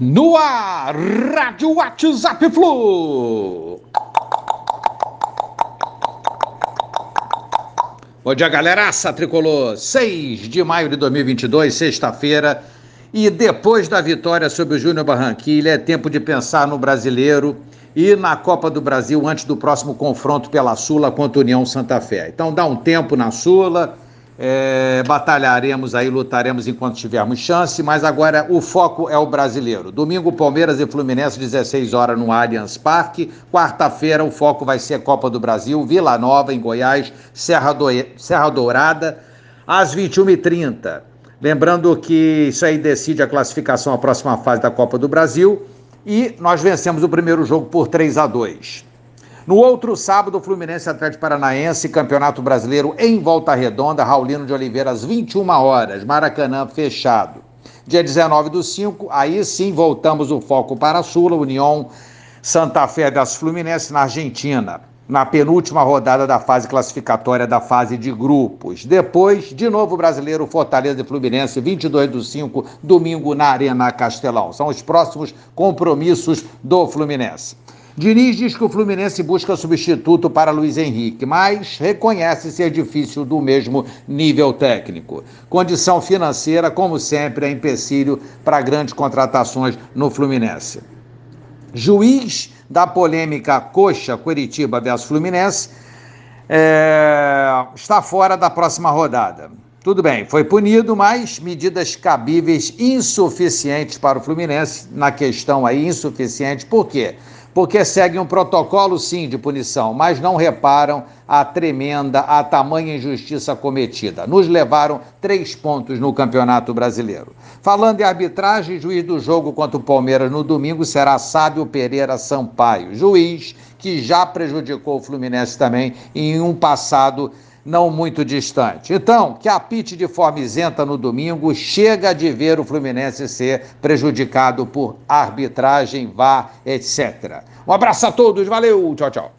No ar, Rádio WhatsApp Flu. Bom dia, galeraça tricolor. 6 de maio de 2022, sexta-feira. E depois da vitória sobre o Júnior Barranquilla, é tempo de pensar no brasileiro e na Copa do Brasil antes do próximo confronto pela Sula contra a União Santa Fé. Então dá um tempo na Sula é, batalharemos aí, lutaremos enquanto tivermos chance, mas agora o foco é o brasileiro. Domingo, Palmeiras e Fluminense, 16 horas no Allianz Parque. Quarta-feira, o foco vai ser Copa do Brasil, Vila Nova, em Goiás, Serra, do... Serra Dourada, às 21h30. Lembrando que isso aí decide a classificação à próxima fase da Copa do Brasil. E nós vencemos o primeiro jogo por 3 a 2 no outro sábado, Fluminense Atlético Paranaense, Campeonato Brasileiro em Volta Redonda, Raulino de Oliveira, às 21 horas, Maracanã fechado. Dia 19 do 5, aí sim voltamos o foco para a Sula, União Santa Fé das Fluminense na Argentina, na penúltima rodada da fase classificatória da fase de grupos. Depois, de novo brasileiro, Fortaleza e Fluminense, 22 do 5, domingo na Arena Castelão. São os próximos compromissos do Fluminense. Diniz diz que o Fluminense busca substituto para Luiz Henrique, mas reconhece ser difícil do mesmo nível técnico. Condição financeira, como sempre, é empecilho para grandes contratações no Fluminense. Juiz da polêmica Coxa Curitiba versus Fluminense é, está fora da próxima rodada. Tudo bem, foi punido, mas medidas cabíveis insuficientes para o Fluminense na questão aí insuficiente. Por quê? Porque seguem um protocolo, sim, de punição, mas não reparam a tremenda, a tamanha injustiça cometida. Nos levaram três pontos no Campeonato Brasileiro. Falando em arbitragem, juiz do jogo contra o Palmeiras no domingo será Sábio Pereira Sampaio, juiz que já prejudicou o Fluminense também em um passado não muito distante. Então, que apite de forma isenta no domingo, chega de ver o Fluminense ser prejudicado por arbitragem, vá, etc. Um abraço a todos, valeu, tchau, tchau.